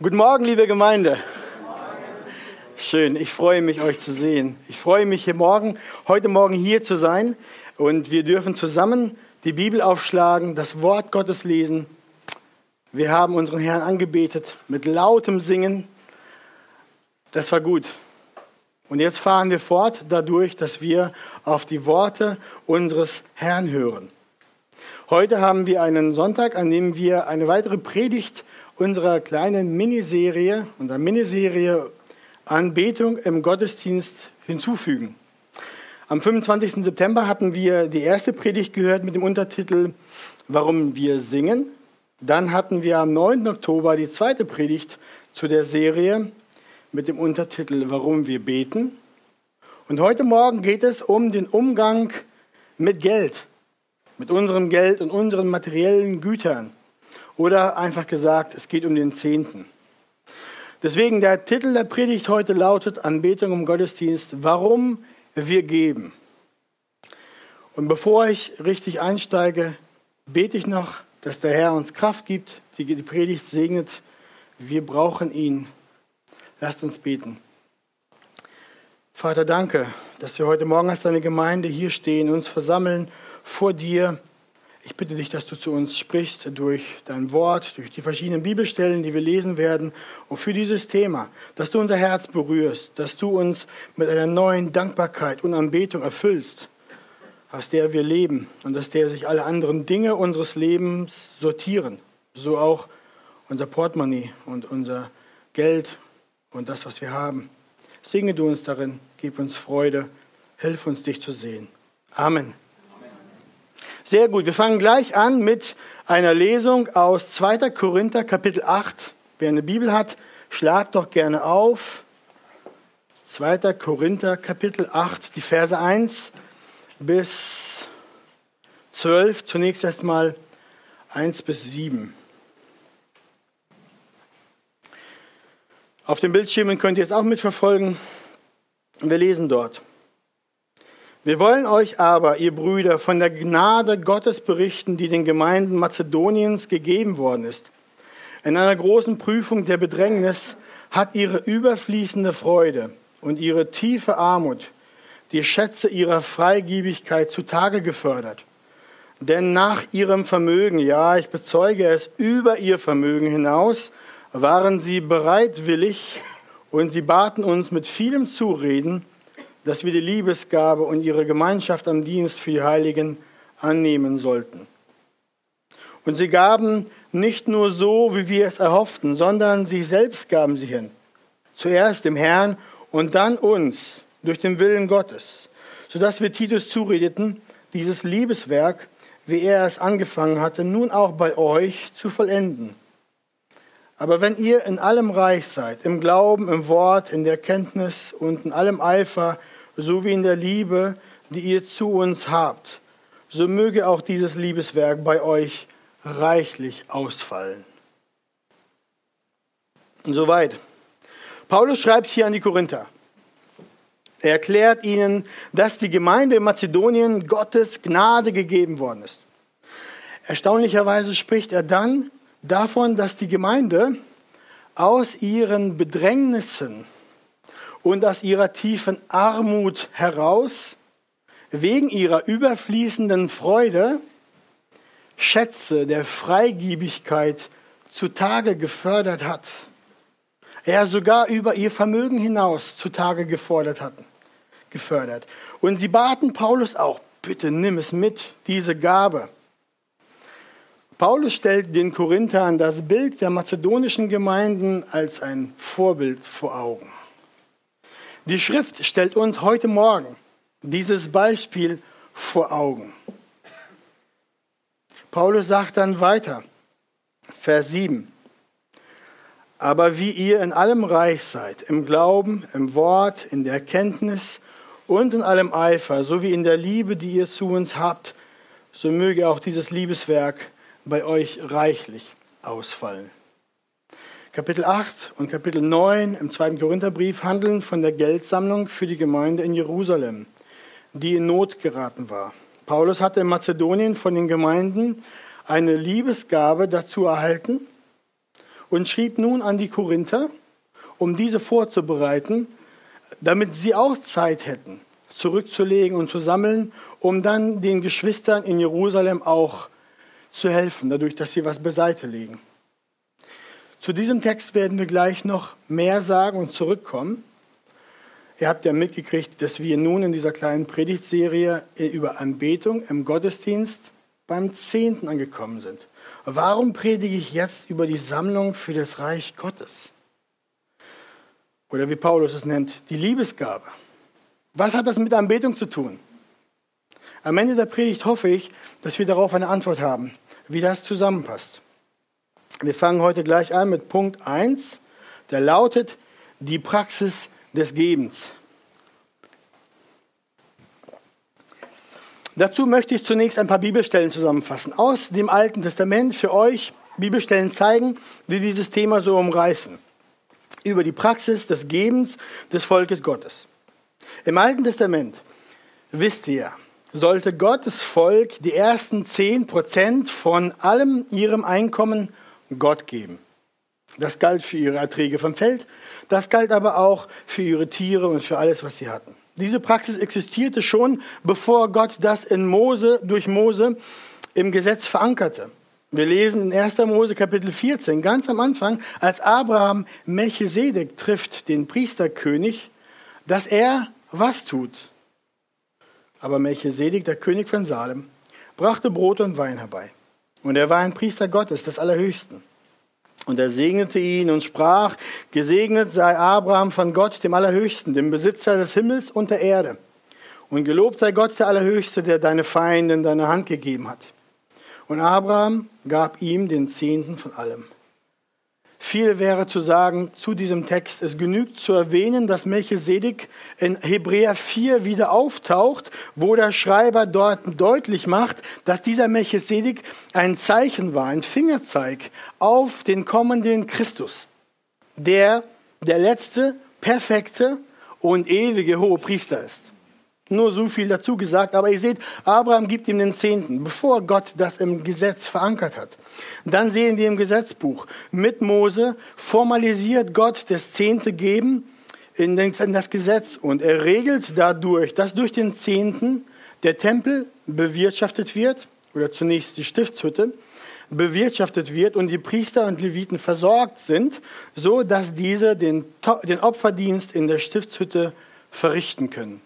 Guten Morgen, liebe Gemeinde. Schön, ich freue mich, euch zu sehen. Ich freue mich, hier morgen, heute Morgen hier zu sein und wir dürfen zusammen die Bibel aufschlagen, das Wort Gottes lesen. Wir haben unseren Herrn angebetet mit lautem Singen. Das war gut. Und jetzt fahren wir fort dadurch, dass wir auf die Worte unseres Herrn hören. Heute haben wir einen Sonntag, an dem wir eine weitere Predigt unserer kleinen Miniserie, unserer Miniserie Anbetung im Gottesdienst hinzufügen. Am 25. September hatten wir die erste Predigt gehört mit dem Untertitel Warum wir singen. Dann hatten wir am 9. Oktober die zweite Predigt zu der Serie mit dem Untertitel Warum wir beten. Und heute Morgen geht es um den Umgang mit Geld, mit unserem Geld und unseren materiellen Gütern. Oder einfach gesagt, es geht um den Zehnten. Deswegen der Titel der Predigt heute lautet Anbetung im Gottesdienst, warum wir geben. Und bevor ich richtig einsteige, bete ich noch, dass der Herr uns Kraft gibt, die Predigt segnet. Wir brauchen ihn. Lasst uns beten. Vater, danke, dass wir heute Morgen als deine Gemeinde hier stehen, uns versammeln vor dir ich bitte dich, dass du zu uns sprichst durch dein Wort, durch die verschiedenen Bibelstellen, die wir lesen werden, und für dieses Thema, dass du unser Herz berührst, dass du uns mit einer neuen Dankbarkeit und Anbetung erfüllst, aus der wir leben und aus der sich alle anderen Dinge unseres Lebens sortieren, so auch unser Portemonnaie und unser Geld und das, was wir haben. Segne du uns darin, gib uns Freude, hilf uns, dich zu sehen. Amen. Sehr gut, wir fangen gleich an mit einer Lesung aus 2. Korinther Kapitel 8. Wer eine Bibel hat, schlagt doch gerne auf. 2. Korinther Kapitel 8, die Verse 1 bis 12. Zunächst erstmal 1 bis 7. Auf den Bildschirmen könnt ihr es auch mitverfolgen. Wir lesen dort. Wir wollen euch aber, ihr Brüder, von der Gnade Gottes berichten, die den Gemeinden Mazedoniens gegeben worden ist. In einer großen Prüfung der Bedrängnis hat ihre überfließende Freude und ihre tiefe Armut die Schätze ihrer Freigiebigkeit zutage gefördert. Denn nach ihrem Vermögen, ja, ich bezeuge es, über ihr Vermögen hinaus, waren sie bereitwillig und sie baten uns mit vielem Zureden, dass wir die Liebesgabe und ihre Gemeinschaft am Dienst für die Heiligen annehmen sollten. Und sie gaben nicht nur so, wie wir es erhofften, sondern sie selbst gaben sie hin. Zuerst dem Herrn und dann uns durch den Willen Gottes, sodass wir Titus zuredeten, dieses Liebeswerk, wie er es angefangen hatte, nun auch bei euch zu vollenden. Aber wenn ihr in allem reich seid, im Glauben, im Wort, in der Kenntnis und in allem Eifer, so wie in der Liebe, die ihr zu uns habt, so möge auch dieses Liebeswerk bei euch reichlich ausfallen. soweit. Paulus schreibt hier an die Korinther. Er erklärt ihnen, dass die Gemeinde in Mazedonien Gottes Gnade gegeben worden ist. Erstaunlicherweise spricht er dann davon, dass die Gemeinde aus ihren Bedrängnissen und aus ihrer tiefen Armut heraus, wegen ihrer überfließenden Freude, Schätze der Freigiebigkeit zutage gefördert hat. Er sogar über ihr Vermögen hinaus zutage gefordert hatten, gefördert. Und sie baten Paulus auch, bitte nimm es mit, diese Gabe. Paulus stellt den Korinthern das Bild der mazedonischen Gemeinden als ein Vorbild vor Augen. Die Schrift stellt uns heute Morgen dieses Beispiel vor Augen. Paulus sagt dann weiter, Vers 7, aber wie ihr in allem reich seid, im Glauben, im Wort, in der Erkenntnis und in allem Eifer, sowie in der Liebe, die ihr zu uns habt, so möge auch dieses Liebeswerk bei euch reichlich ausfallen. Kapitel 8 und Kapitel 9 im zweiten Korintherbrief handeln von der Geldsammlung für die Gemeinde in Jerusalem, die in Not geraten war. Paulus hatte in Mazedonien von den Gemeinden eine Liebesgabe dazu erhalten und schrieb nun an die Korinther, um diese vorzubereiten, damit sie auch Zeit hätten, zurückzulegen und zu sammeln, um dann den Geschwistern in Jerusalem auch zu helfen, dadurch, dass sie was beiseite legen. Zu diesem Text werden wir gleich noch mehr sagen und zurückkommen. Ihr habt ja mitgekriegt, dass wir nun in dieser kleinen Predigtserie über Anbetung im Gottesdienst beim Zehnten angekommen sind. Warum predige ich jetzt über die Sammlung für das Reich Gottes? Oder wie Paulus es nennt, die Liebesgabe. Was hat das mit Anbetung zu tun? Am Ende der Predigt hoffe ich, dass wir darauf eine Antwort haben, wie das zusammenpasst. Wir fangen heute gleich an mit Punkt 1, der lautet die Praxis des Gebens. Dazu möchte ich zunächst ein paar Bibelstellen zusammenfassen aus dem Alten Testament für euch Bibelstellen zeigen, die dieses Thema so umreißen. Über die Praxis des Gebens des Volkes Gottes. Im Alten Testament, wisst ihr, sollte Gottes Volk die ersten zehn Prozent von allem ihrem Einkommen Gott geben. Das galt für ihre Erträge vom Feld, das galt aber auch für ihre Tiere und für alles, was sie hatten. Diese Praxis existierte schon, bevor Gott das in Mose, durch Mose im Gesetz verankerte. Wir lesen in 1. Mose Kapitel 14, ganz am Anfang, als Abraham Melchisedek trifft, den Priesterkönig, dass er was tut. Aber Melchisedek, der König von Salem, brachte Brot und Wein herbei. Und er war ein Priester Gottes, des Allerhöchsten. Und er segnete ihn und sprach, gesegnet sei Abraham von Gott, dem Allerhöchsten, dem Besitzer des Himmels und der Erde. Und gelobt sei Gott, der Allerhöchste, der deine Feinde in deine Hand gegeben hat. Und Abraham gab ihm den Zehnten von allem. Viel wäre zu sagen zu diesem Text. Es genügt zu erwähnen, dass Melchisedek in Hebräer 4 wieder auftaucht, wo der Schreiber dort deutlich macht, dass dieser Melchisedek ein Zeichen war, ein Fingerzeig auf den kommenden Christus, der der letzte, perfekte und ewige hohe Priester ist. Nur so viel dazu gesagt, aber ihr seht, Abraham gibt ihm den Zehnten, bevor Gott das im Gesetz verankert hat. Dann sehen wir im Gesetzbuch, mit Mose formalisiert Gott das Zehnte geben in das Gesetz und er regelt dadurch, dass durch den Zehnten der Tempel bewirtschaftet wird, oder zunächst die Stiftshütte, bewirtschaftet wird und die Priester und Leviten versorgt sind, so dass diese den, den Opferdienst in der Stiftshütte verrichten können.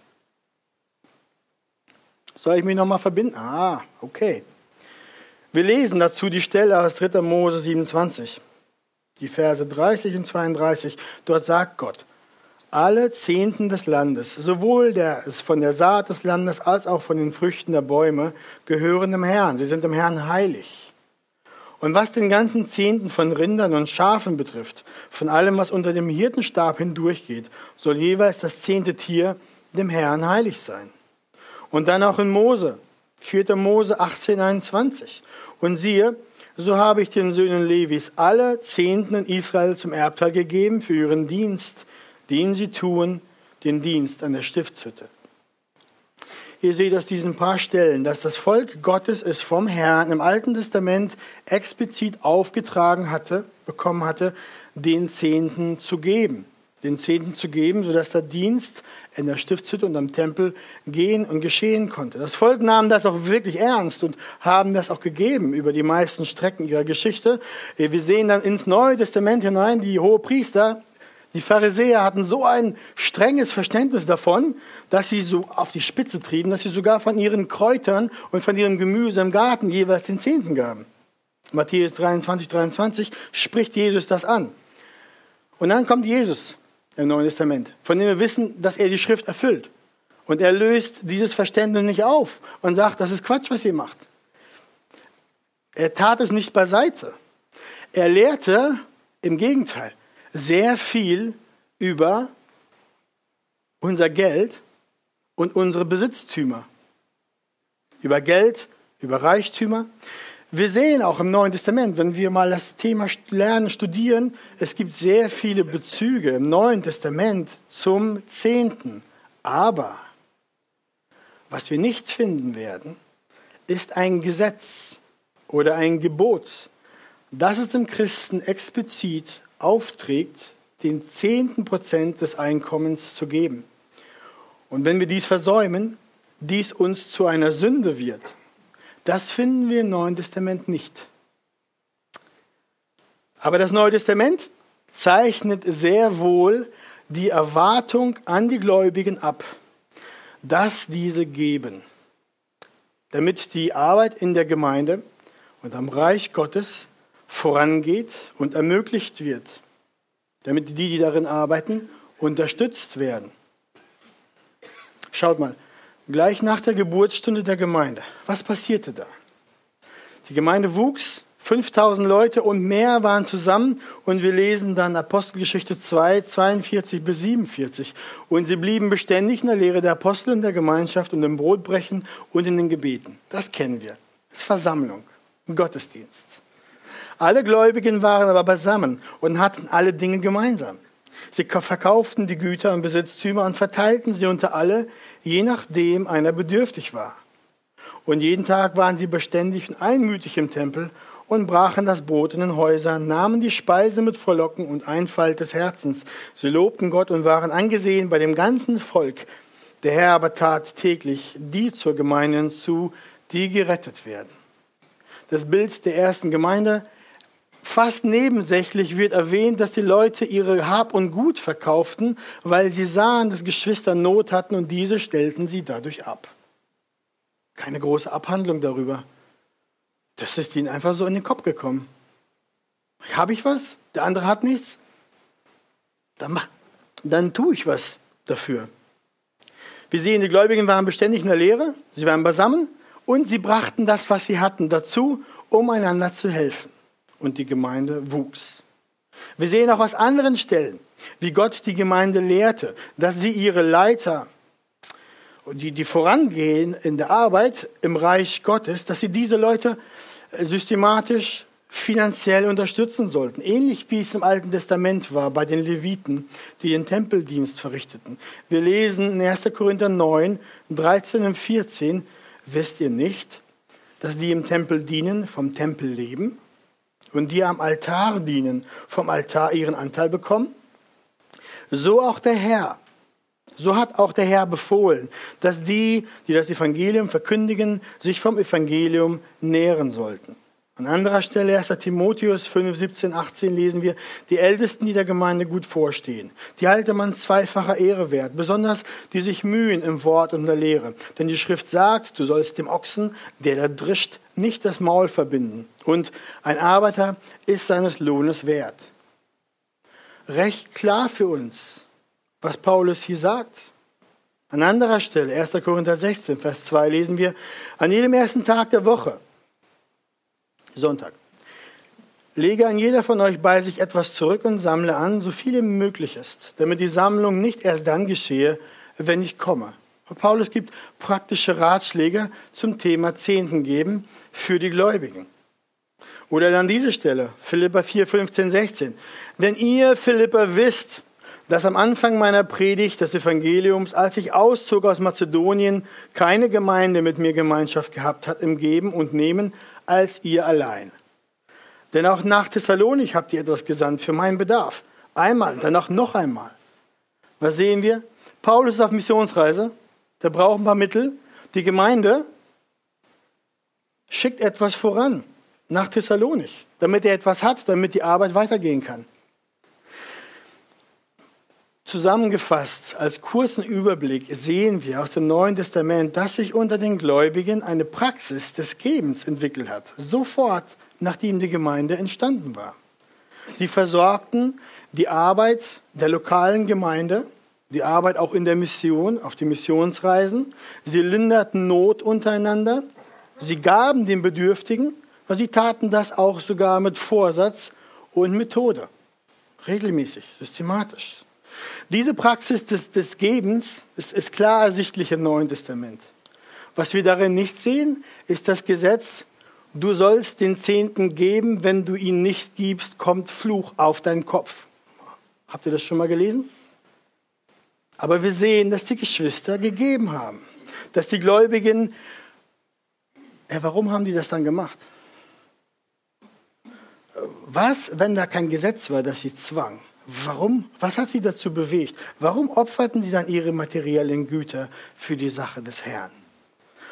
Soll ich mich nochmal verbinden? Ah, okay. Wir lesen dazu die Stelle aus 3. Mose 27, die Verse 30 und 32. Dort sagt Gott, alle Zehnten des Landes, sowohl der, von der Saat des Landes als auch von den Früchten der Bäume, gehören dem Herrn. Sie sind dem Herrn heilig. Und was den ganzen Zehnten von Rindern und Schafen betrifft, von allem, was unter dem Hirtenstab hindurchgeht, soll jeweils das zehnte Tier dem Herrn heilig sein. Und dann auch in Mose, 4. Mose 18, 21. Und siehe, so habe ich den Söhnen Levis alle Zehnten in Israel zum Erbteil gegeben für ihren Dienst, den sie tun, den Dienst an der Stiftshütte. Ihr seht aus diesen paar Stellen, dass das Volk Gottes es vom Herrn im Alten Testament explizit aufgetragen hatte, bekommen hatte, den Zehnten zu geben den Zehnten zu geben, sodass der Dienst in der Stiftshütte und am Tempel gehen und geschehen konnte. Das Volk nahm das auch wirklich ernst und haben das auch gegeben über die meisten Strecken ihrer Geschichte. Wir sehen dann ins Neue Testament hinein, die Hohepriester, die Pharisäer hatten so ein strenges Verständnis davon, dass sie so auf die Spitze trieben, dass sie sogar von ihren Kräutern und von ihrem Gemüse im Garten jeweils den Zehnten gaben. Matthäus 23, 23 spricht Jesus das an. Und dann kommt Jesus im Neuen Testament, von dem wir wissen, dass er die Schrift erfüllt. Und er löst dieses Verständnis nicht auf und sagt, das ist Quatsch, was ihr macht. Er tat es nicht beiseite. Er lehrte im Gegenteil sehr viel über unser Geld und unsere Besitztümer. Über Geld, über Reichtümer. Wir sehen auch im Neuen Testament, wenn wir mal das Thema lernen, studieren, es gibt sehr viele Bezüge im Neuen Testament zum Zehnten. Aber was wir nicht finden werden, ist ein Gesetz oder ein Gebot, dass es dem Christen explizit aufträgt, den zehnten Prozent des Einkommens zu geben. Und wenn wir dies versäumen, dies uns zu einer Sünde wird. Das finden wir im Neuen Testament nicht. Aber das Neue Testament zeichnet sehr wohl die Erwartung an die Gläubigen ab, dass diese geben, damit die Arbeit in der Gemeinde und am Reich Gottes vorangeht und ermöglicht wird, damit die, die darin arbeiten, unterstützt werden. Schaut mal, gleich nach der Geburtsstunde der Gemeinde, was passierte da? Die Gemeinde wuchs, 5000 Leute und mehr waren zusammen und wir lesen dann Apostelgeschichte 2, 42 bis 47. Und sie blieben beständig in der Lehre der Apostel und der Gemeinschaft und im Brotbrechen und in den Gebeten. Das kennen wir. Das ist Versammlung, ein Gottesdienst. Alle Gläubigen waren aber beisammen und hatten alle Dinge gemeinsam. Sie verkauften die Güter und Besitztümer und verteilten sie unter alle, je nachdem einer bedürftig war. Und jeden Tag waren sie beständig und einmütig im Tempel und brachen das Brot in den Häusern, nahmen die Speise mit Frohlocken und Einfalt des Herzens. Sie lobten Gott und waren angesehen bei dem ganzen Volk. Der Herr aber tat täglich die zur Gemeinde hinzu, die gerettet werden. Das Bild der ersten Gemeinde Fast nebensächlich wird erwähnt, dass die Leute ihre Hab und Gut verkauften, weil sie sahen, dass Geschwister Not hatten und diese stellten sie dadurch ab. Keine große Abhandlung darüber. Das ist ihnen einfach so in den Kopf gekommen. Habe ich was? Der andere hat nichts? Dann, dann tue ich was dafür. Wir sehen, die Gläubigen waren beständig in der Lehre, sie waren beisammen und sie brachten das, was sie hatten, dazu, um einander zu helfen und die Gemeinde wuchs. Wir sehen auch aus anderen Stellen, wie Gott die Gemeinde lehrte, dass sie ihre Leiter, die, die vorangehen in der Arbeit im Reich Gottes, dass sie diese Leute systematisch finanziell unterstützen sollten. Ähnlich wie es im Alten Testament war bei den Leviten, die den Tempeldienst verrichteten. Wir lesen in 1. Korinther 9, 13 und 14, wisst ihr nicht, dass die im Tempel dienen, vom Tempel leben? Und die am Altar dienen, vom Altar ihren Anteil bekommen? So auch der Herr. So hat auch der Herr befohlen, dass die, die das Evangelium verkündigen, sich vom Evangelium nähren sollten. An anderer Stelle, 1. Timotheus 5, 17, 18 lesen wir, die Ältesten, die der Gemeinde gut vorstehen, die halte man zweifacher Ehre wert, besonders die sich mühen im Wort und der Lehre. Denn die Schrift sagt, du sollst dem Ochsen, der da drischt, nicht das Maul verbinden. Und ein Arbeiter ist seines Lohnes wert. Recht klar für uns, was Paulus hier sagt. An anderer Stelle, 1. Korinther 16, Vers 2 lesen wir, an jedem ersten Tag der Woche, Sonntag. Lege an jeder von euch bei sich etwas zurück und sammle an, so viel wie möglich ist, damit die Sammlung nicht erst dann geschehe, wenn ich komme. Paulus gibt praktische Ratschläge zum Thema Zehnten geben für die Gläubigen. Oder dann diese Stelle, Philippa 4, 15, 16. Denn ihr, Philippa, wisst, dass am Anfang meiner Predigt des Evangeliums, als ich auszog aus Mazedonien, keine Gemeinde mit mir Gemeinschaft gehabt hat im Geben und Nehmen, als ihr allein. Denn auch nach Thessalonik habt ihr etwas gesandt für meinen Bedarf. Einmal, danach noch einmal. Was sehen wir? Paulus ist auf Missionsreise, der braucht ein paar Mittel. Die Gemeinde schickt etwas voran nach Thessalonik, damit er etwas hat, damit die Arbeit weitergehen kann. Zusammengefasst als kurzen Überblick sehen wir aus dem Neuen Testament, dass sich unter den Gläubigen eine Praxis des Gebens entwickelt hat, sofort nachdem die Gemeinde entstanden war. Sie versorgten die Arbeit der lokalen Gemeinde, die Arbeit auch in der Mission, auf die Missionsreisen. Sie linderten Not untereinander. Sie gaben den Bedürftigen, aber sie taten das auch sogar mit Vorsatz und Methode. Regelmäßig, systematisch. Diese Praxis des, des Gebens ist, ist klar ersichtlich im Neuen Testament. Was wir darin nicht sehen, ist das Gesetz, du sollst den Zehnten geben, wenn du ihn nicht gibst, kommt Fluch auf deinen Kopf. Habt ihr das schon mal gelesen? Aber wir sehen, dass die Geschwister gegeben haben, dass die Gläubigen, ja, warum haben die das dann gemacht? was, wenn da kein Gesetz war, das sie zwang? Warum? Was hat sie dazu bewegt? Warum opferten sie dann ihre materiellen Güter für die Sache des Herrn?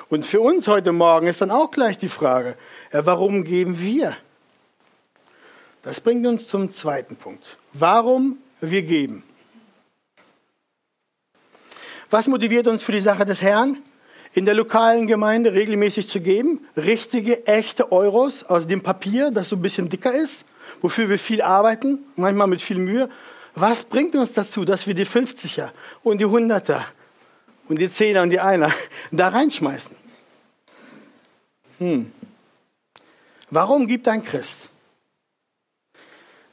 Und für uns heute Morgen ist dann auch gleich die Frage, warum geben wir? Das bringt uns zum zweiten Punkt. Warum wir geben? Was motiviert uns für die Sache des Herrn? In der lokalen Gemeinde regelmäßig zu geben, richtige, echte Euros aus dem Papier, das so ein bisschen dicker ist, wofür wir viel arbeiten, manchmal mit viel Mühe. Was bringt uns dazu, dass wir die 50er und die 100er und die Zehner und die Einer da reinschmeißen? Hm. Warum gibt ein Christ?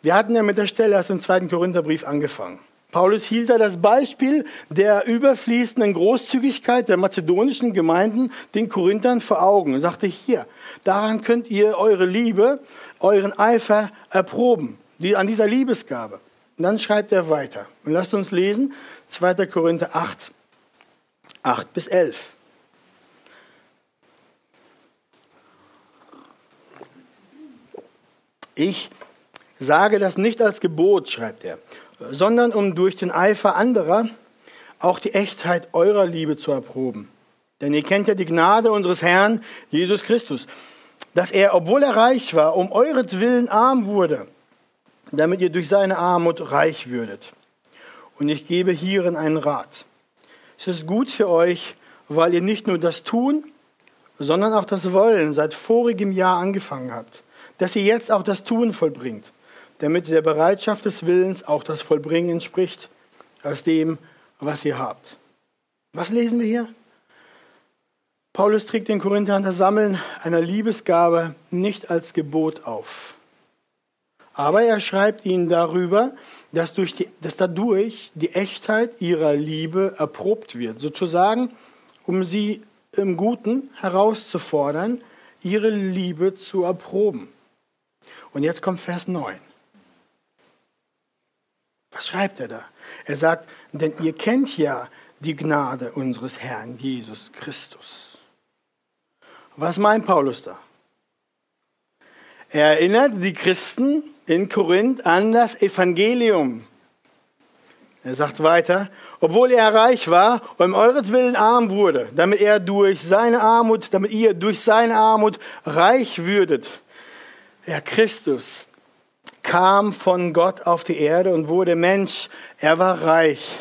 Wir hatten ja mit der Stelle aus dem zweiten Korintherbrief angefangen. Paulus hielt da das Beispiel der überfließenden Großzügigkeit der mazedonischen Gemeinden den Korinthern vor Augen und sagte, hier, daran könnt ihr eure Liebe, euren Eifer erproben, die, an dieser Liebesgabe. Und dann schreibt er weiter. Und lasst uns lesen, 2. Korinther 8, 8 bis 11. Ich sage das nicht als Gebot, schreibt er, sondern um durch den Eifer anderer auch die Echtheit eurer Liebe zu erproben. Denn ihr kennt ja die Gnade unseres Herrn Jesus Christus, dass er, obwohl er reich war, um euretwillen arm wurde, damit ihr durch seine Armut reich würdet. Und ich gebe hierin einen Rat. Es ist gut für euch, weil ihr nicht nur das Tun, sondern auch das Wollen seit vorigem Jahr angefangen habt, dass ihr jetzt auch das Tun vollbringt damit der Bereitschaft des Willens auch das Vollbringen entspricht aus dem, was ihr habt. Was lesen wir hier? Paulus trägt den Korinthern das Sammeln einer Liebesgabe nicht als Gebot auf. Aber er schreibt ihnen darüber, dass, durch die, dass dadurch die Echtheit ihrer Liebe erprobt wird, sozusagen, um sie im Guten herauszufordern, ihre Liebe zu erproben. Und jetzt kommt Vers 9. Was schreibt er da? Er sagt, denn ihr kennt ja die Gnade unseres Herrn Jesus Christus. Was meint Paulus da? Er erinnert die Christen in Korinth an das Evangelium. Er sagt weiter, obwohl er reich war und um euretwillen arm wurde, damit er durch seine Armut, damit ihr durch seine Armut reich würdet. Ja, Christus kam von Gott auf die Erde und wurde Mensch. Er war reich.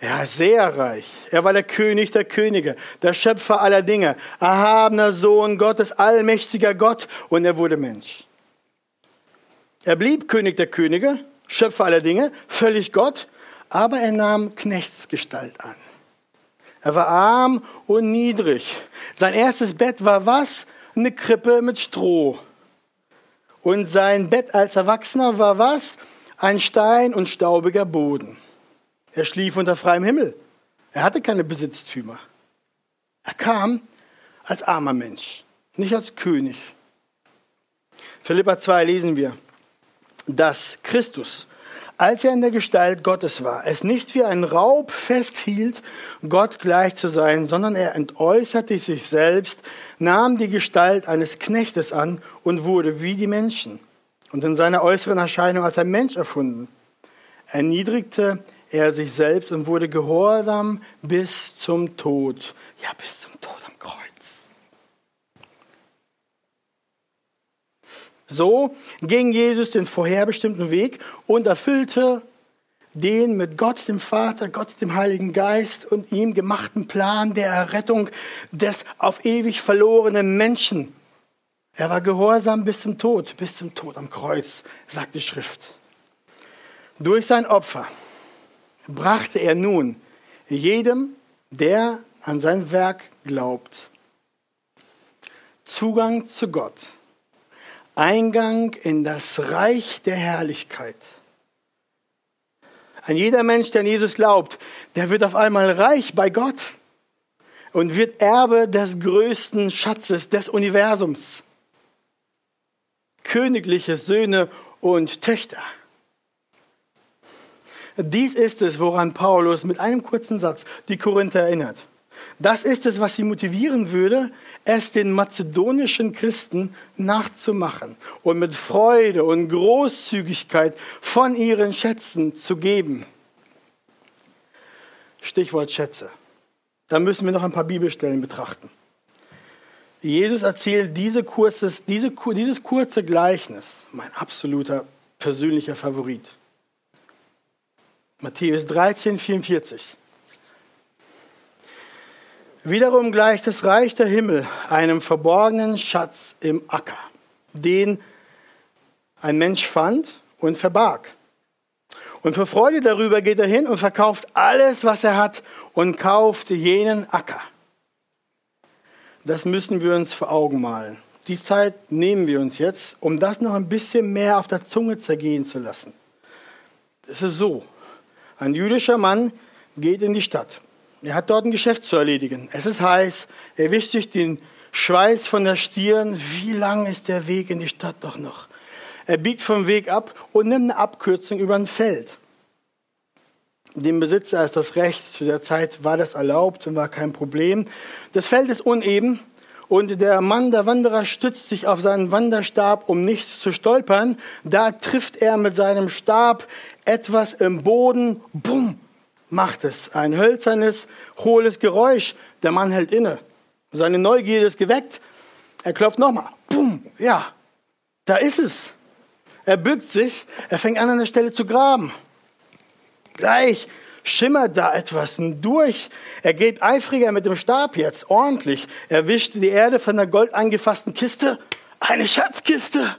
Ja, sehr reich. Er war der König der Könige, der Schöpfer aller Dinge, erhabener Sohn Gottes, allmächtiger Gott und er wurde Mensch. Er blieb König der Könige, Schöpfer aller Dinge, völlig Gott, aber er nahm Knechtsgestalt an. Er war arm und niedrig. Sein erstes Bett war was? Eine Krippe mit Stroh. Und sein Bett als Erwachsener war was? Ein Stein und staubiger Boden. Er schlief unter freiem Himmel. Er hatte keine Besitztümer. Er kam als armer Mensch, nicht als König. Philippa 2 lesen wir, dass Christus als er in der Gestalt Gottes war, es nicht wie ein Raub festhielt, Gott gleich zu sein, sondern er entäußerte sich selbst, nahm die Gestalt eines Knechtes an und wurde wie die Menschen und in seiner äußeren Erscheinung als ein Mensch erfunden. Erniedrigte er sich selbst und wurde gehorsam bis zum Tod. Ja, bis zum Tod am Kreuz. So ging Jesus den vorherbestimmten Weg und erfüllte den mit Gott, dem Vater, Gott, dem Heiligen Geist und ihm gemachten Plan der Errettung des auf ewig verlorenen Menschen. Er war gehorsam bis zum Tod, bis zum Tod am Kreuz, sagt die Schrift. Durch sein Opfer brachte er nun jedem, der an sein Werk glaubt, Zugang zu Gott Eingang in das Reich der Herrlichkeit. Ein jeder Mensch, der an Jesus glaubt, der wird auf einmal reich bei Gott und wird Erbe des größten Schatzes des Universums. Königliche Söhne und Töchter. Dies ist es, woran Paulus mit einem kurzen Satz die Korinther erinnert. Das ist es, was sie motivieren würde, es den mazedonischen Christen nachzumachen und mit Freude und Großzügigkeit von ihren Schätzen zu geben. Stichwort Schätze. Da müssen wir noch ein paar Bibelstellen betrachten. Jesus erzählt diese kurzes, diese, dieses kurze Gleichnis, mein absoluter persönlicher Favorit. Matthäus 13, 44. Wiederum gleicht das Reich der Himmel einem verborgenen Schatz im Acker, den ein Mensch fand und verbarg. Und für Freude darüber geht er hin und verkauft alles, was er hat und kauft jenen Acker. Das müssen wir uns vor Augen malen. Die Zeit nehmen wir uns jetzt, um das noch ein bisschen mehr auf der Zunge zergehen zu lassen. Es ist so, ein jüdischer Mann geht in die Stadt. Er hat dort ein Geschäft zu erledigen. Es ist heiß, er wischt sich den Schweiß von der Stirn. Wie lang ist der Weg in die Stadt doch noch? Er biegt vom Weg ab und nimmt eine Abkürzung über ein Feld. Dem Besitzer ist das Recht, zu der Zeit war das erlaubt und war kein Problem. Das Feld ist uneben und der Mann, der Wanderer, stützt sich auf seinen Wanderstab, um nicht zu stolpern. Da trifft er mit seinem Stab etwas im Boden. Bumm, macht es. Ein hölzernes, hohles Geräusch. Der Mann hält inne. Seine Neugierde ist geweckt. Er klopft nochmal. Bumm, ja, da ist es. Er bückt sich, er fängt an, an der Stelle zu graben. Gleich schimmert da etwas durch. Er geht eifriger mit dem Stab jetzt, ordentlich. Er wischt die Erde von der gold eingefassten Kiste. Eine Schatzkiste.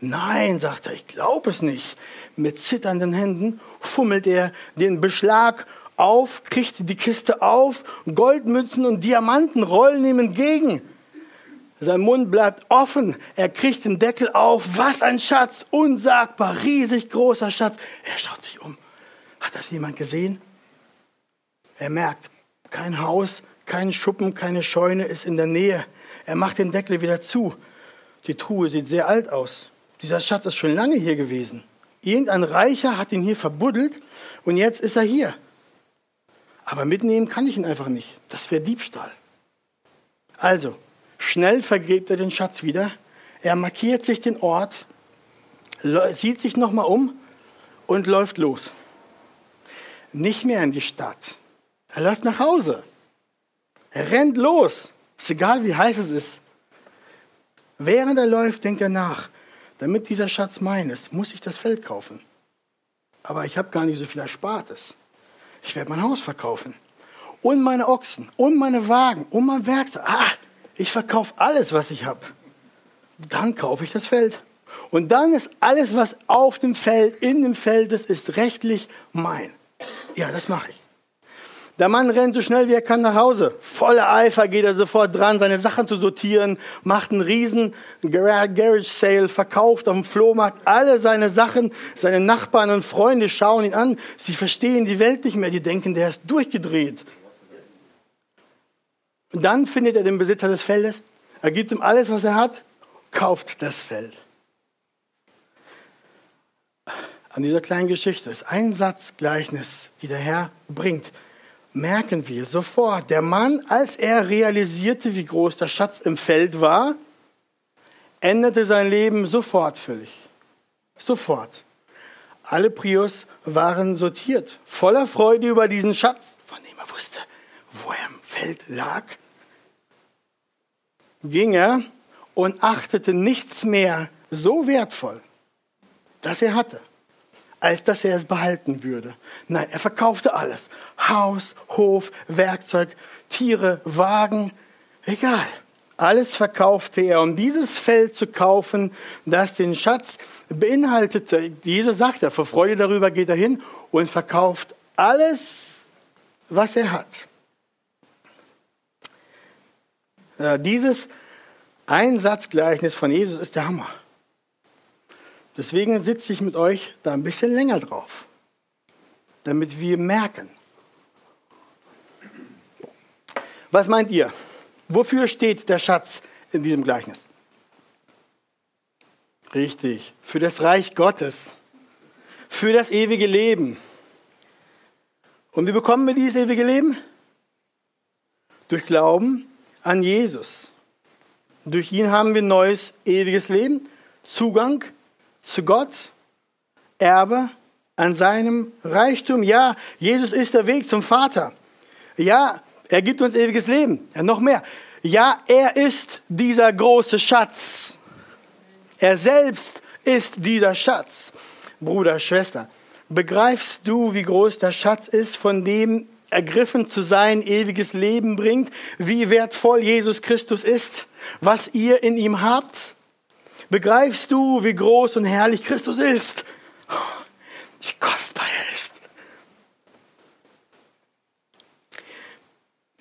Nein, sagt er, ich glaube es nicht. Mit zitternden Händen fummelt er den Beschlag auf, kriegt die Kiste auf, Goldmünzen und Diamanten rollen ihm entgegen. Sein Mund bleibt offen, er kriegt den Deckel auf. Was ein Schatz, unsagbar, riesig großer Schatz. Er schaut sich um. Hat das jemand gesehen? Er merkt, kein Haus, kein Schuppen, keine Scheune ist in der Nähe. Er macht den Deckel wieder zu. Die Truhe sieht sehr alt aus. Dieser Schatz ist schon lange hier gewesen. Irgendein Reicher hat ihn hier verbuddelt und jetzt ist er hier. Aber mitnehmen kann ich ihn einfach nicht. Das wäre Diebstahl. Also, schnell vergräbt er den Schatz wieder. Er markiert sich den Ort, sieht sich nochmal um und läuft los. Nicht mehr in die Stadt. Er läuft nach Hause. Er rennt los. Ist egal, wie heiß es ist. Während er läuft, denkt er nach damit dieser Schatz mein ist, muss ich das Feld kaufen. Aber ich habe gar nicht so viel Erspartes. Ich werde mein Haus verkaufen. Und meine Ochsen, und meine Wagen, und mein Werkzeug. Ah, ich verkaufe alles, was ich habe. Dann kaufe ich das Feld. Und dann ist alles, was auf dem Feld, in dem Feld ist, ist rechtlich mein. Ja, das mache ich. Der Mann rennt so schnell wie er kann nach Hause. Voller Eifer geht er sofort dran, seine Sachen zu sortieren, macht einen riesen Garage Sale, verkauft auf dem Flohmarkt alle seine Sachen. Seine Nachbarn und Freunde schauen ihn an. Sie verstehen die Welt nicht mehr. Die denken, der ist durchgedreht. Dann findet er den Besitzer des Feldes. Er gibt ihm alles, was er hat, kauft das Feld. An dieser kleinen Geschichte ist ein Satzgleichnis, die der Herr bringt merken wir sofort, der Mann, als er realisierte, wie groß der Schatz im Feld war, änderte sein Leben sofort völlig. Sofort. Alle Prius waren sortiert, voller Freude über diesen Schatz, von dem er wusste, wo er im Feld lag. Ging er und achtete nichts mehr so wertvoll, das er hatte als dass er es behalten würde. Nein, er verkaufte alles. Haus, Hof, Werkzeug, Tiere, Wagen, egal. Alles verkaufte er, um dieses Feld zu kaufen, das den Schatz beinhaltete. Jesus sagt er, vor Freude darüber geht er hin und verkauft alles, was er hat. Äh, dieses Einsatzgleichnis von Jesus ist der Hammer. Deswegen sitze ich mit euch da ein bisschen länger drauf, damit wir merken. Was meint ihr? Wofür steht der Schatz in diesem Gleichnis? Richtig, für das Reich Gottes, für das ewige Leben. Und wie bekommen wir dieses ewige Leben? Durch Glauben an Jesus. Durch ihn haben wir neues, ewiges Leben, Zugang zu Gott, Erbe an seinem Reichtum. Ja, Jesus ist der Weg zum Vater. Ja, er gibt uns ewiges Leben. Ja, noch mehr. Ja, er ist dieser große Schatz. Er selbst ist dieser Schatz. Bruder, Schwester, begreifst du, wie groß der Schatz ist, von dem ergriffen zu sein ewiges Leben bringt, wie wertvoll Jesus Christus ist, was ihr in ihm habt? Begreifst du, wie groß und herrlich Christus ist? Wie kostbar er ist.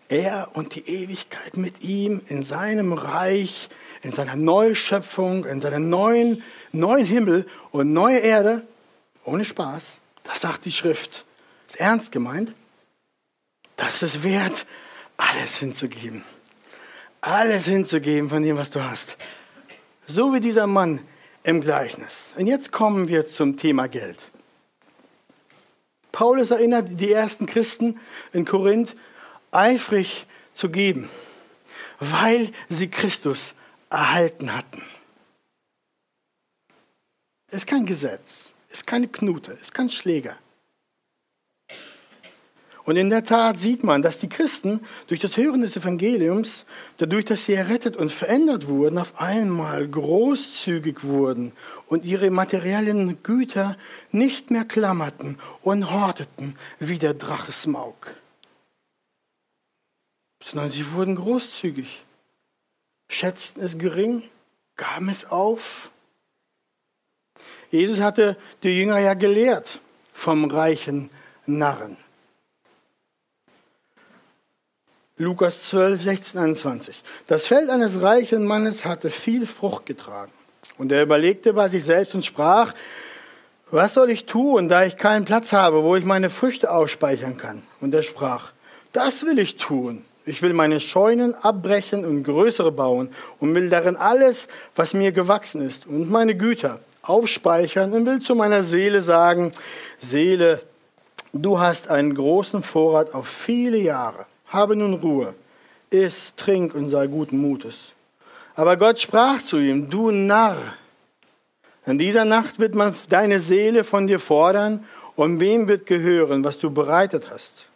Er und die Ewigkeit mit ihm in seinem Reich, in seiner Neuschöpfung, in seinem neuen, neuen Himmel und neue Erde, ohne Spaß, das sagt die Schrift, ist ernst gemeint, das ist wert, alles hinzugeben. Alles hinzugeben von dem, was du hast. So wie dieser Mann im Gleichnis. Und jetzt kommen wir zum Thema Geld. Paulus erinnert die ersten Christen in Korinth eifrig zu geben, weil sie Christus erhalten hatten. Es ist kein Gesetz, es ist keine Knute, es ist kein Schläger. Und in der Tat sieht man, dass die Christen durch das Hören des Evangeliums, dadurch, dass sie errettet und verändert wurden, auf einmal großzügig wurden und ihre materiellen Güter nicht mehr klammerten und horteten wie der Drache Smaug, sondern sie wurden großzügig, schätzten es gering, gaben es auf. Jesus hatte die Jünger ja gelehrt vom reichen Narren. Lukas 12, 16, 21. Das Feld eines reichen Mannes hatte viel Frucht getragen. Und er überlegte bei sich selbst und sprach, was soll ich tun, da ich keinen Platz habe, wo ich meine Früchte aufspeichern kann? Und er sprach, das will ich tun. Ich will meine Scheunen abbrechen und größere bauen und will darin alles, was mir gewachsen ist und meine Güter aufspeichern und will zu meiner Seele sagen, Seele, du hast einen großen Vorrat auf viele Jahre habe nun Ruhe, iss, trink und sei guten Mutes. Aber Gott sprach zu ihm, du Narr, in dieser Nacht wird man deine Seele von dir fordern und wem wird gehören, was du bereitet hast.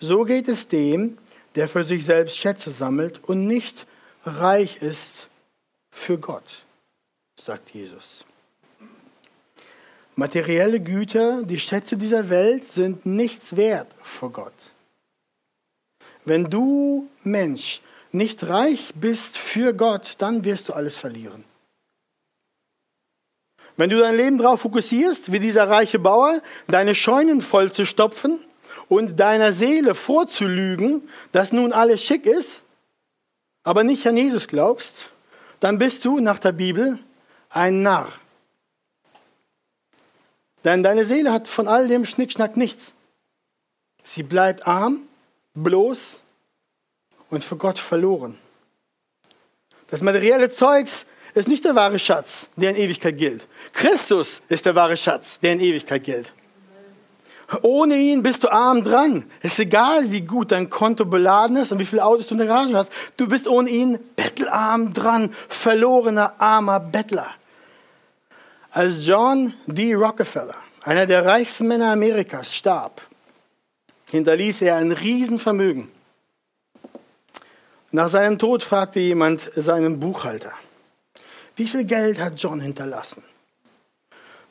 So geht es dem, der für sich selbst Schätze sammelt und nicht reich ist für Gott, sagt Jesus. Materielle Güter, die Schätze dieser Welt sind nichts wert vor Gott. Wenn du, Mensch, nicht reich bist für Gott, dann wirst du alles verlieren. Wenn du dein Leben darauf fokussierst, wie dieser reiche Bauer, deine Scheunen voll zu stopfen und deiner Seele vorzulügen, dass nun alles schick ist, aber nicht an Jesus glaubst, dann bist du nach der Bibel ein Narr. Denn deine Seele hat von all dem Schnickschnack nichts. Sie bleibt arm bloß und für Gott verloren. Das materielle Zeugs ist nicht der wahre Schatz, der in Ewigkeit gilt. Christus ist der wahre Schatz, der in Ewigkeit gilt. Ohne ihn bist du arm dran. Es ist egal, wie gut dein Konto beladen ist und wie viele Autos du in der Garage hast. Du bist ohne ihn bettelarm dran, verlorener, armer Bettler. Als John D. Rockefeller, einer der reichsten Männer Amerikas, starb, hinterließ er ein Riesenvermögen. Nach seinem Tod fragte jemand seinen Buchhalter, wie viel Geld hat John hinterlassen?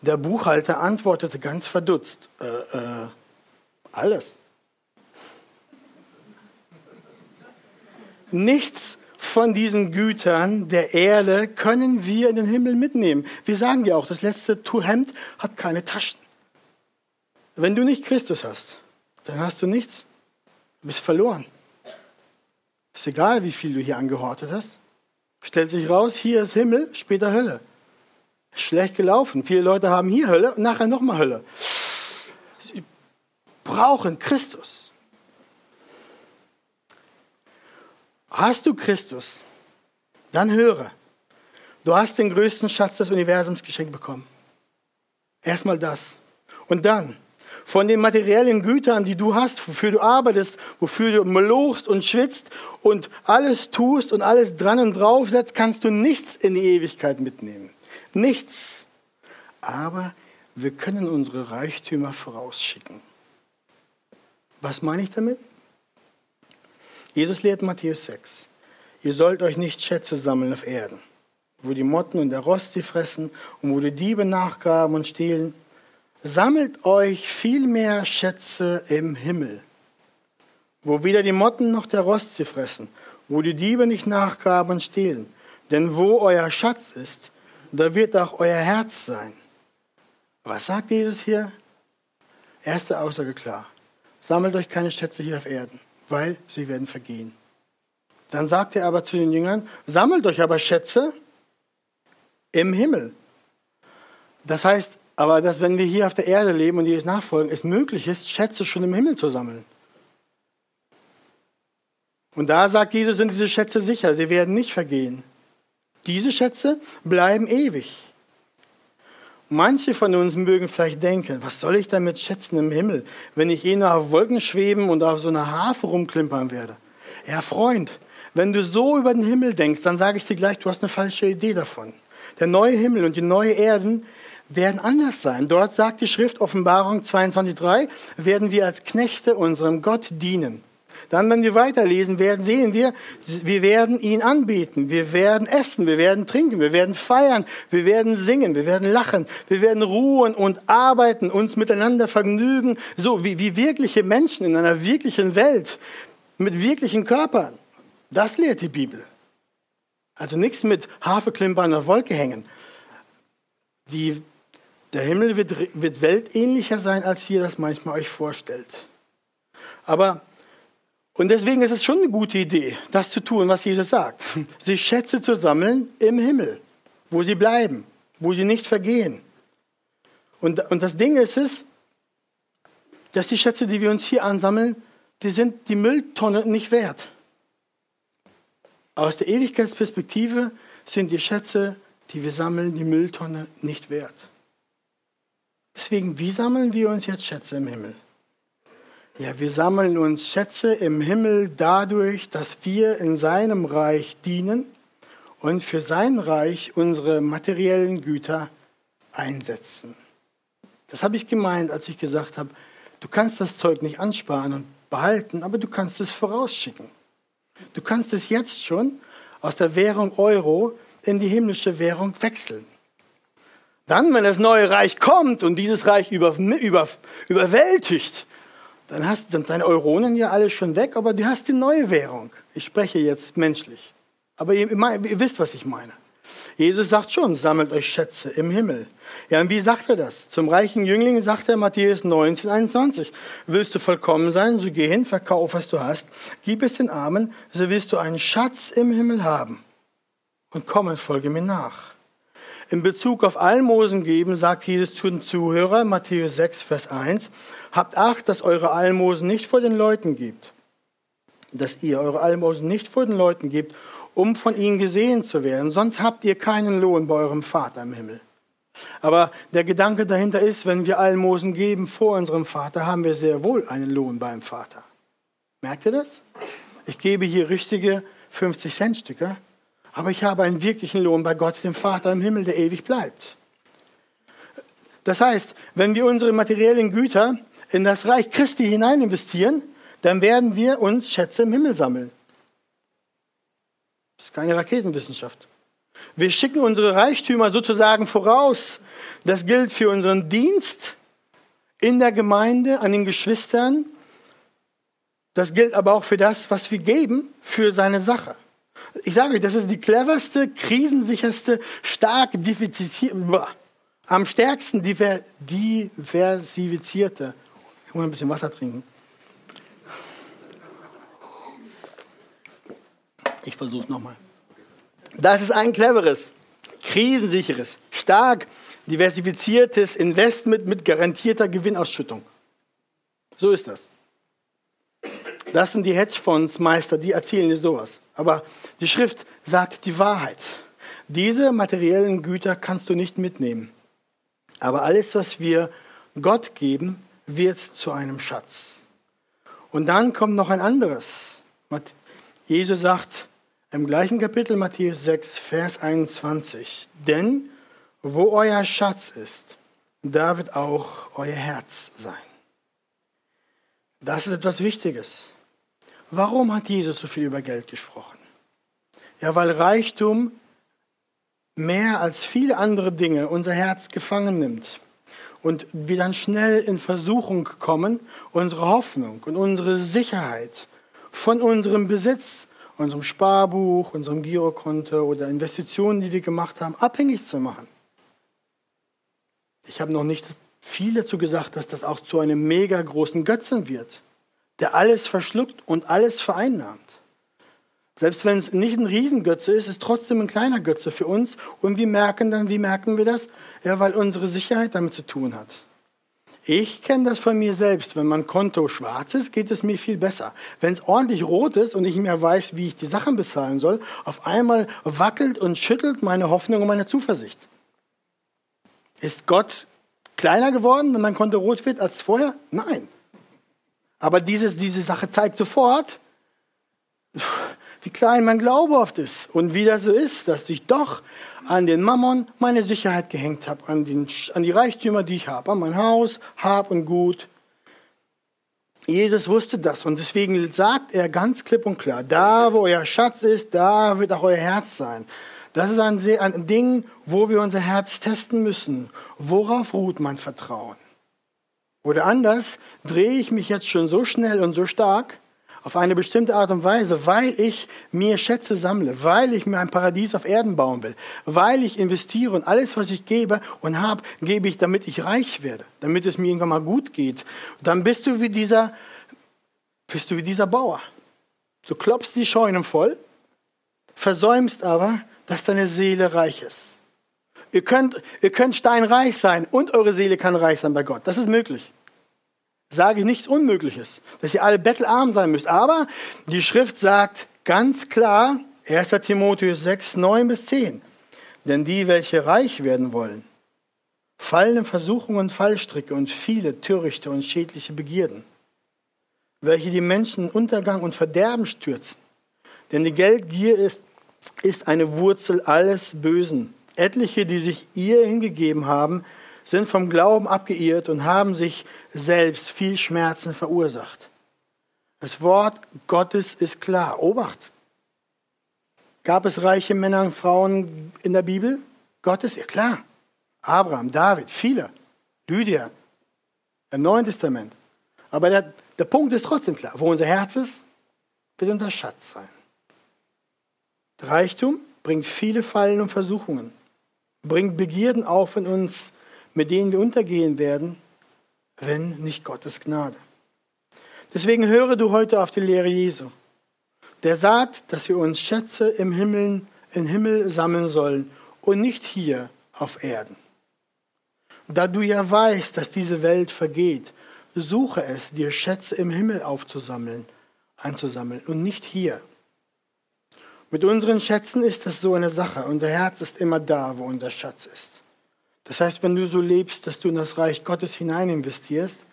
Der Buchhalter antwortete ganz verdutzt, äh, äh, alles. Nichts von diesen Gütern der Erde können wir in den Himmel mitnehmen. Wir sagen ja auch, das letzte Hemd hat keine Taschen. Wenn du nicht Christus hast, dann hast du nichts. Du bist verloren. Ist egal, wie viel du hier angehortet hast. Stellt sich raus, hier ist Himmel, später Hölle. Schlecht gelaufen. Viele Leute haben hier Hölle und nachher nochmal Hölle. Sie brauchen Christus. Hast du Christus, dann höre. Du hast den größten Schatz des Universums geschenkt bekommen. Erstmal das. Und dann von den materiellen Gütern, die du hast, wofür du arbeitest, wofür du melochst und schwitzt und alles tust und alles dran und drauf setzt, kannst du nichts in die Ewigkeit mitnehmen. Nichts. Aber wir können unsere Reichtümer vorausschicken. Was meine ich damit? Jesus lehrt Matthäus 6. Ihr sollt euch nicht Schätze sammeln auf Erden, wo die Motten und der Rost sie fressen und wo die Diebe nachgraben und stehlen. Sammelt euch vielmehr Schätze im Himmel, wo weder die Motten noch der Rost sie fressen, wo die Diebe nicht nachgraben und stehlen. Denn wo euer Schatz ist, da wird auch euer Herz sein. Was sagt Jesus hier? Erste Aussage klar. Sammelt euch keine Schätze hier auf Erden, weil sie werden vergehen. Dann sagt er aber zu den Jüngern, sammelt euch aber Schätze im Himmel. Das heißt aber, dass wenn wir hier auf der Erde leben und Jesus nachfolgen, es möglich ist, Schätze schon im Himmel zu sammeln. Und da sagt Jesus, sind diese Schätze sicher, sie werden nicht vergehen. Diese Schätze bleiben ewig. Manche von uns mögen vielleicht denken, was soll ich damit schätzen im Himmel, wenn ich eh nur auf Wolken schweben und auf so einer Harfe rumklimpern werde? Ja, Freund, wenn du so über den Himmel denkst, dann sage ich dir gleich, du hast eine falsche Idee davon. Der neue Himmel und die neue Erden werden anders sein. Dort sagt die Schrift Offenbarung 22.3, werden wir als Knechte unserem Gott dienen. Dann, wenn wir weiterlesen werden, sehen wir, wir werden ihn anbeten, wir werden essen, wir werden trinken, wir werden feiern, wir werden singen, wir werden lachen, wir werden ruhen und arbeiten, uns miteinander vergnügen, so wie, wie wirkliche Menschen in einer wirklichen Welt mit wirklichen Körpern. Das lehrt die Bibel. Also nichts mit Hafeklimpern auf Wolke hängen. Die, der Himmel wird, wird weltähnlicher sein, als ihr das manchmal euch vorstellt. Aber und deswegen ist es schon eine gute Idee, das zu tun, was Jesus sagt. Sich Schätze zu sammeln im Himmel, wo sie bleiben, wo sie nicht vergehen. Und, und das Ding ist es, dass die Schätze, die wir uns hier ansammeln, die sind die Mülltonne nicht wert. Aus der Ewigkeitsperspektive sind die Schätze, die wir sammeln, die Mülltonne nicht wert. Deswegen, wie sammeln wir uns jetzt Schätze im Himmel? Ja, wir sammeln uns Schätze im Himmel dadurch, dass wir in seinem Reich dienen und für sein Reich unsere materiellen Güter einsetzen. Das habe ich gemeint, als ich gesagt habe, du kannst das Zeug nicht ansparen und behalten, aber du kannst es vorausschicken. Du kannst es jetzt schon aus der Währung Euro in die himmlische Währung wechseln. Dann, wenn das neue Reich kommt und dieses Reich über, über, überwältigt, dann hast, sind deine Euronen ja alle schon weg, aber du hast die neue Währung. Ich spreche jetzt menschlich. Aber ihr, ihr wisst, was ich meine. Jesus sagt schon, sammelt euch Schätze im Himmel. Ja, und wie sagt er das? Zum reichen Jüngling sagt er Matthäus 19, 21. Willst du vollkommen sein, so geh hin, verkauf, was du hast, gib es den Armen, so wirst du einen Schatz im Himmel haben. Und komm und folge mir nach. In Bezug auf Almosen geben, sagt Jesus zu den Zuhörern, Matthäus 6, Vers 1, Habt Acht, dass eure Almosen nicht vor den Leuten gibt. Dass ihr eure Almosen nicht vor den Leuten gebt, um von ihnen gesehen zu werden. Sonst habt ihr keinen Lohn bei eurem Vater im Himmel. Aber der Gedanke dahinter ist, wenn wir Almosen geben vor unserem Vater, haben wir sehr wohl einen Lohn beim Vater. Merkt ihr das? Ich gebe hier richtige 50-Cent-Stücke, aber ich habe einen wirklichen Lohn bei Gott, dem Vater im Himmel, der ewig bleibt. Das heißt, wenn wir unsere materiellen Güter in das Reich Christi hinein investieren, dann werden wir uns Schätze im Himmel sammeln. Das ist keine Raketenwissenschaft. Wir schicken unsere Reichtümer sozusagen voraus. Das gilt für unseren Dienst in der Gemeinde, an den Geschwistern. Das gilt aber auch für das, was wir geben, für seine Sache. Ich sage euch, das ist die cleverste, krisensicherste, stark diversifizierte, am stärksten diversifizierte ich muss ein bisschen Wasser trinken. Ich versuche es nochmal. Das ist ein cleveres, krisensicheres, stark diversifiziertes Investment mit garantierter Gewinnausschüttung. So ist das. Das sind die Hedgefondsmeister, die erzählen dir sowas. Aber die Schrift sagt die Wahrheit. Diese materiellen Güter kannst du nicht mitnehmen. Aber alles, was wir Gott geben, wird zu einem Schatz. Und dann kommt noch ein anderes. Jesus sagt im gleichen Kapitel Matthäus 6, Vers 21, denn wo euer Schatz ist, da wird auch euer Herz sein. Das ist etwas Wichtiges. Warum hat Jesus so viel über Geld gesprochen? Ja, weil Reichtum mehr als viele andere Dinge unser Herz gefangen nimmt und wir dann schnell in Versuchung kommen, unsere Hoffnung und unsere Sicherheit von unserem Besitz, unserem Sparbuch, unserem Girokonto oder Investitionen, die wir gemacht haben, abhängig zu machen. Ich habe noch nicht viel dazu gesagt, dass das auch zu einem mega großen Götzen wird, der alles verschluckt und alles vereinnahmt. Selbst wenn es nicht ein Riesengötze ist, ist es trotzdem ein kleiner Götze für uns. Und wir merken dann, wie merken wir das? Ja, weil unsere Sicherheit damit zu tun hat. Ich kenne das von mir selbst. Wenn mein Konto schwarz ist, geht es mir viel besser. Wenn es ordentlich rot ist und ich nicht mehr weiß, wie ich die Sachen bezahlen soll, auf einmal wackelt und schüttelt meine Hoffnung und meine Zuversicht. Ist Gott kleiner geworden, wenn mein Konto rot wird als vorher? Nein. Aber dieses, diese Sache zeigt sofort, wie klein mein Glaube oft ist und wie das so ist, dass ich doch an den Mammon meine Sicherheit gehängt habe, an, an die Reichtümer, die ich habe, an mein Haus, Hab und Gut. Jesus wusste das und deswegen sagt er ganz klipp und klar, da wo euer Schatz ist, da wird auch euer Herz sein. Das ist ein, ein Ding, wo wir unser Herz testen müssen. Worauf ruht mein Vertrauen? Oder anders, drehe ich mich jetzt schon so schnell und so stark auf eine bestimmte Art und Weise, weil ich mir Schätze sammle, weil ich mir ein Paradies auf Erden bauen will, weil ich investiere und alles, was ich gebe und habe, gebe ich, damit ich reich werde, damit es mir irgendwann mal gut geht. Dann bist du wie dieser, bist du wie dieser Bauer. Du klopfst die Scheunen voll, versäumst aber, dass deine Seele reich ist. Ihr könnt, ihr könnt steinreich sein und eure Seele kann reich sein bei Gott. Das ist möglich. Sage ich nichts Unmögliches, dass ihr alle bettelarm sein müsst. Aber die Schrift sagt ganz klar, 1. Timotheus 6, 9 bis 10, denn die, welche reich werden wollen, fallen in Versuchungen und Fallstricke und viele törichte und schädliche Begierden, welche die Menschen in Untergang und Verderben stürzen. Denn die Geldgier ist ist eine Wurzel alles Bösen. Etliche, die sich ihr hingegeben haben, sind vom Glauben abgeirrt und haben sich selbst viel Schmerzen verursacht. Das Wort Gottes ist klar. Obacht. Gab es reiche Männer und Frauen in der Bibel? Gottes, ja klar. Abraham, David, viele. Lydia, im Neuen Testament. Aber der, der Punkt ist trotzdem klar. Wo unser Herz ist, wird unser Schatz sein. Reichtum bringt viele Fallen und Versuchungen, bringt Begierden auf in uns, mit denen wir untergehen werden, wenn nicht Gottes Gnade. Deswegen höre du heute auf die Lehre Jesu. Der sagt, dass wir uns Schätze im Himmel, im Himmel sammeln sollen und nicht hier auf Erden. Da du ja weißt, dass diese Welt vergeht, suche es, dir Schätze im Himmel aufzusammeln, einzusammeln und nicht hier. Mit unseren Schätzen ist das so eine Sache. Unser Herz ist immer da, wo unser Schatz ist. Das heißt, wenn du so lebst, dass du in das Reich Gottes hinein investierst,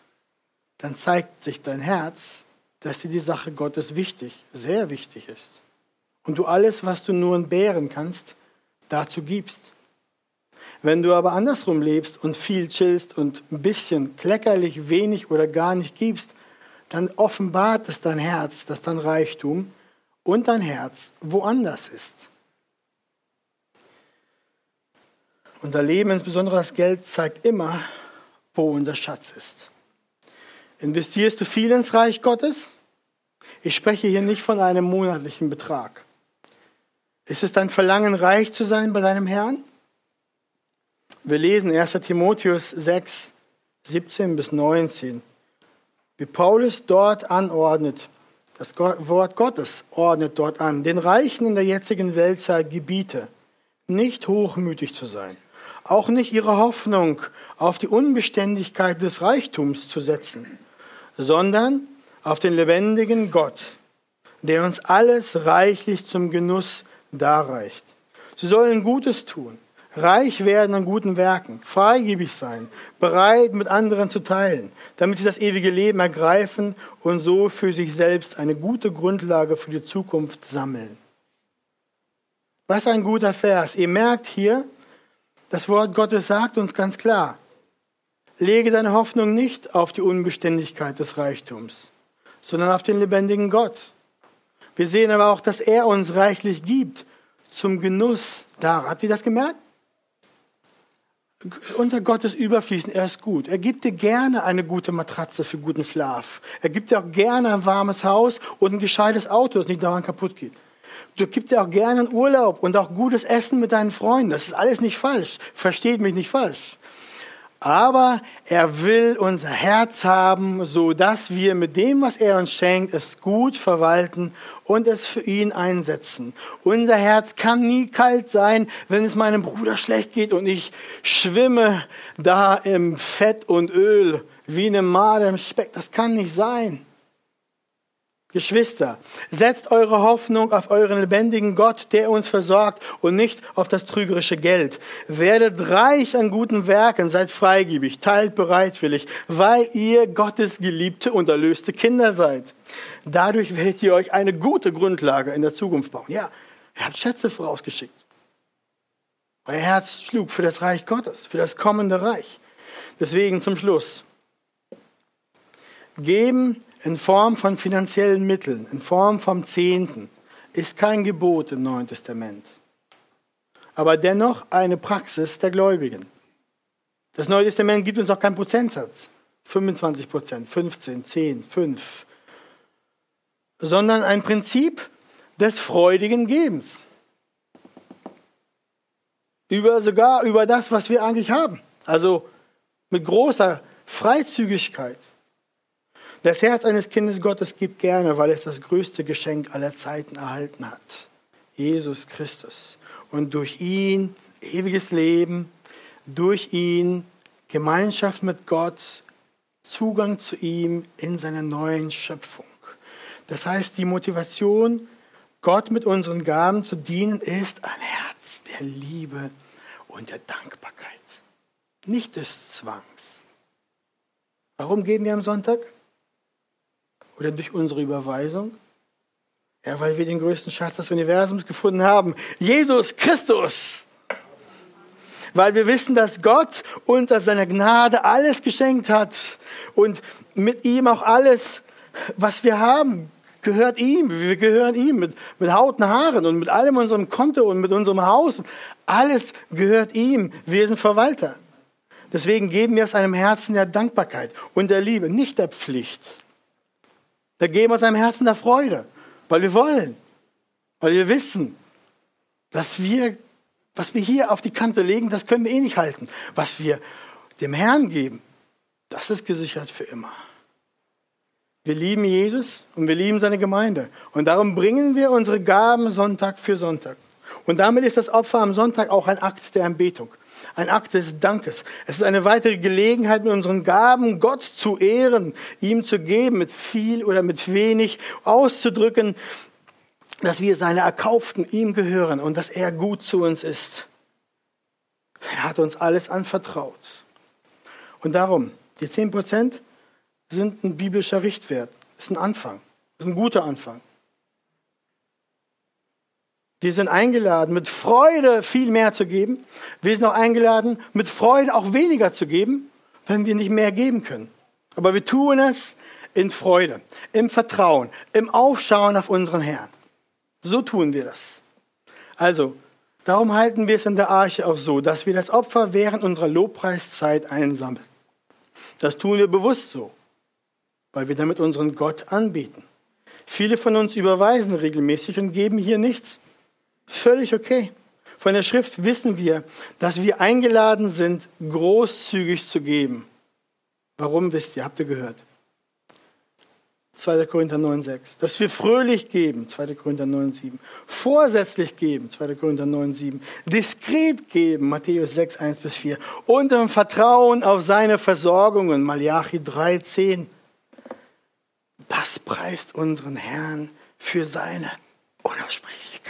dann zeigt sich dein Herz, dass dir die Sache Gottes wichtig, sehr wichtig ist. Und du alles, was du nur entbehren kannst, dazu gibst. Wenn du aber andersrum lebst und viel chillst und ein bisschen kleckerlich wenig oder gar nicht gibst, dann offenbart es dein Herz, dass dein Reichtum und dein Herz woanders ist. Unser Leben, insbesondere das Geld, zeigt immer, wo unser Schatz ist. Investierst du viel ins Reich Gottes? Ich spreche hier nicht von einem monatlichen Betrag. Ist es dein Verlangen, reich zu sein bei deinem Herrn? Wir lesen 1 Timotheus 6, 17 bis 19, wie Paulus dort anordnet, das Wort Gottes ordnet dort an, den Reichen in der jetzigen Weltzeit gebiete, nicht hochmütig zu sein, auch nicht ihre Hoffnung auf die Unbeständigkeit des Reichtums zu setzen, sondern auf den lebendigen Gott, der uns alles reichlich zum Genuss darreicht. Sie sollen Gutes tun, reich werden an guten Werken, freigebig sein, bereit mit anderen zu teilen, damit sie das ewige Leben ergreifen und so für sich selbst eine gute Grundlage für die Zukunft sammeln. Was ein guter Vers. Ihr merkt hier, das Wort Gottes sagt uns ganz klar, lege deine Hoffnung nicht auf die Unbeständigkeit des Reichtums, sondern auf den lebendigen Gott. Wir sehen aber auch, dass er uns reichlich gibt zum Genuss da. Habt ihr das gemerkt? Unser Gott ist überfließend, er ist gut. Er gibt dir gerne eine gute Matratze für guten Schlaf. Er gibt dir auch gerne ein warmes Haus und ein gescheites Auto, das nicht dauernd kaputt geht. Du gibst dir auch gerne einen Urlaub und auch gutes Essen mit deinen Freunden. Das ist alles nicht falsch. Versteht mich nicht falsch. Aber er will unser Herz haben, so dass wir mit dem, was er uns schenkt, es gut verwalten und es für ihn einsetzen. Unser Herz kann nie kalt sein, wenn es meinem Bruder schlecht geht und ich schwimme da im Fett und Öl wie eine Made im Speck. Das kann nicht sein. Geschwister, setzt eure Hoffnung auf euren lebendigen Gott, der uns versorgt und nicht auf das trügerische Geld. Werdet reich an guten Werken, seid freigebig, teilt bereitwillig, weil ihr Gottes geliebte und erlöste Kinder seid. Dadurch werdet ihr euch eine gute Grundlage in der Zukunft bauen. Ja, ihr habt Schätze vorausgeschickt. Euer Herz schlug für das Reich Gottes, für das kommende Reich. Deswegen zum Schluss. Geben in Form von finanziellen Mitteln, in Form vom Zehnten, ist kein Gebot im Neuen Testament, aber dennoch eine Praxis der Gläubigen. Das Neue Testament gibt uns auch keinen Prozentsatz, 25 Prozent, 15, 10, 5, sondern ein Prinzip des freudigen Gebens. Über sogar über das, was wir eigentlich haben. Also mit großer Freizügigkeit. Das Herz eines Kindes Gottes gibt gerne, weil es das größte Geschenk aller Zeiten erhalten hat. Jesus Christus. Und durch ihn ewiges Leben, durch ihn Gemeinschaft mit Gott, Zugang zu ihm in seiner neuen Schöpfung. Das heißt, die Motivation, Gott mit unseren Gaben zu dienen, ist ein Herz der Liebe und der Dankbarkeit, nicht des Zwangs. Warum geben wir am Sonntag? Oder durch unsere Überweisung? Ja, weil wir den größten Schatz des Universums gefunden haben. Jesus Christus. Weil wir wissen, dass Gott uns aus seiner Gnade alles geschenkt hat und mit ihm auch alles, was wir haben, gehört ihm. Wir gehören ihm mit, mit Haut und Haaren und mit allem unserem Konto und mit unserem Haus. Alles gehört ihm. Wir sind Verwalter. Deswegen geben wir aus einem Herzen der Dankbarkeit und der Liebe, nicht der Pflicht. Da geben wir aus einem Herzen der Freude, weil wir wollen, weil wir wissen, dass wir, was wir hier auf die Kante legen, das können wir eh nicht halten. Was wir dem Herrn geben, das ist gesichert für immer. Wir lieben Jesus und wir lieben seine Gemeinde. Und darum bringen wir unsere Gaben Sonntag für Sonntag. Und damit ist das Opfer am Sonntag auch ein Akt der Anbetung ein Akt des Dankes. Es ist eine weitere Gelegenheit, mit unseren Gaben Gott zu ehren, ihm zu geben, mit viel oder mit wenig auszudrücken, dass wir seine Erkauften ihm gehören und dass er gut zu uns ist. Er hat uns alles anvertraut. Und darum, die 10% sind ein biblischer Richtwert. Ist ein Anfang. Ist ein guter Anfang. Wir sind eingeladen, mit Freude viel mehr zu geben. Wir sind auch eingeladen, mit Freude auch weniger zu geben, wenn wir nicht mehr geben können. Aber wir tun es in Freude, im Vertrauen, im Aufschauen auf unseren Herrn. So tun wir das. Also, darum halten wir es in der Arche auch so, dass wir das Opfer während unserer Lobpreiszeit einsammeln. Das tun wir bewusst so, weil wir damit unseren Gott anbieten. Viele von uns überweisen regelmäßig und geben hier nichts. Völlig okay. Von der Schrift wissen wir, dass wir eingeladen sind, großzügig zu geben. Warum wisst ihr? Habt ihr gehört? 2. Korinther 9, 6. Dass wir fröhlich geben, 2. Korinther 9, 7. Vorsätzlich geben, 2. Korinther 9, 7. Diskret geben, Matthäus 6, 1 bis 4. Und im Vertrauen auf seine Versorgungen, Malachi 3, 10. Das preist unseren Herrn für seine unaussprechliche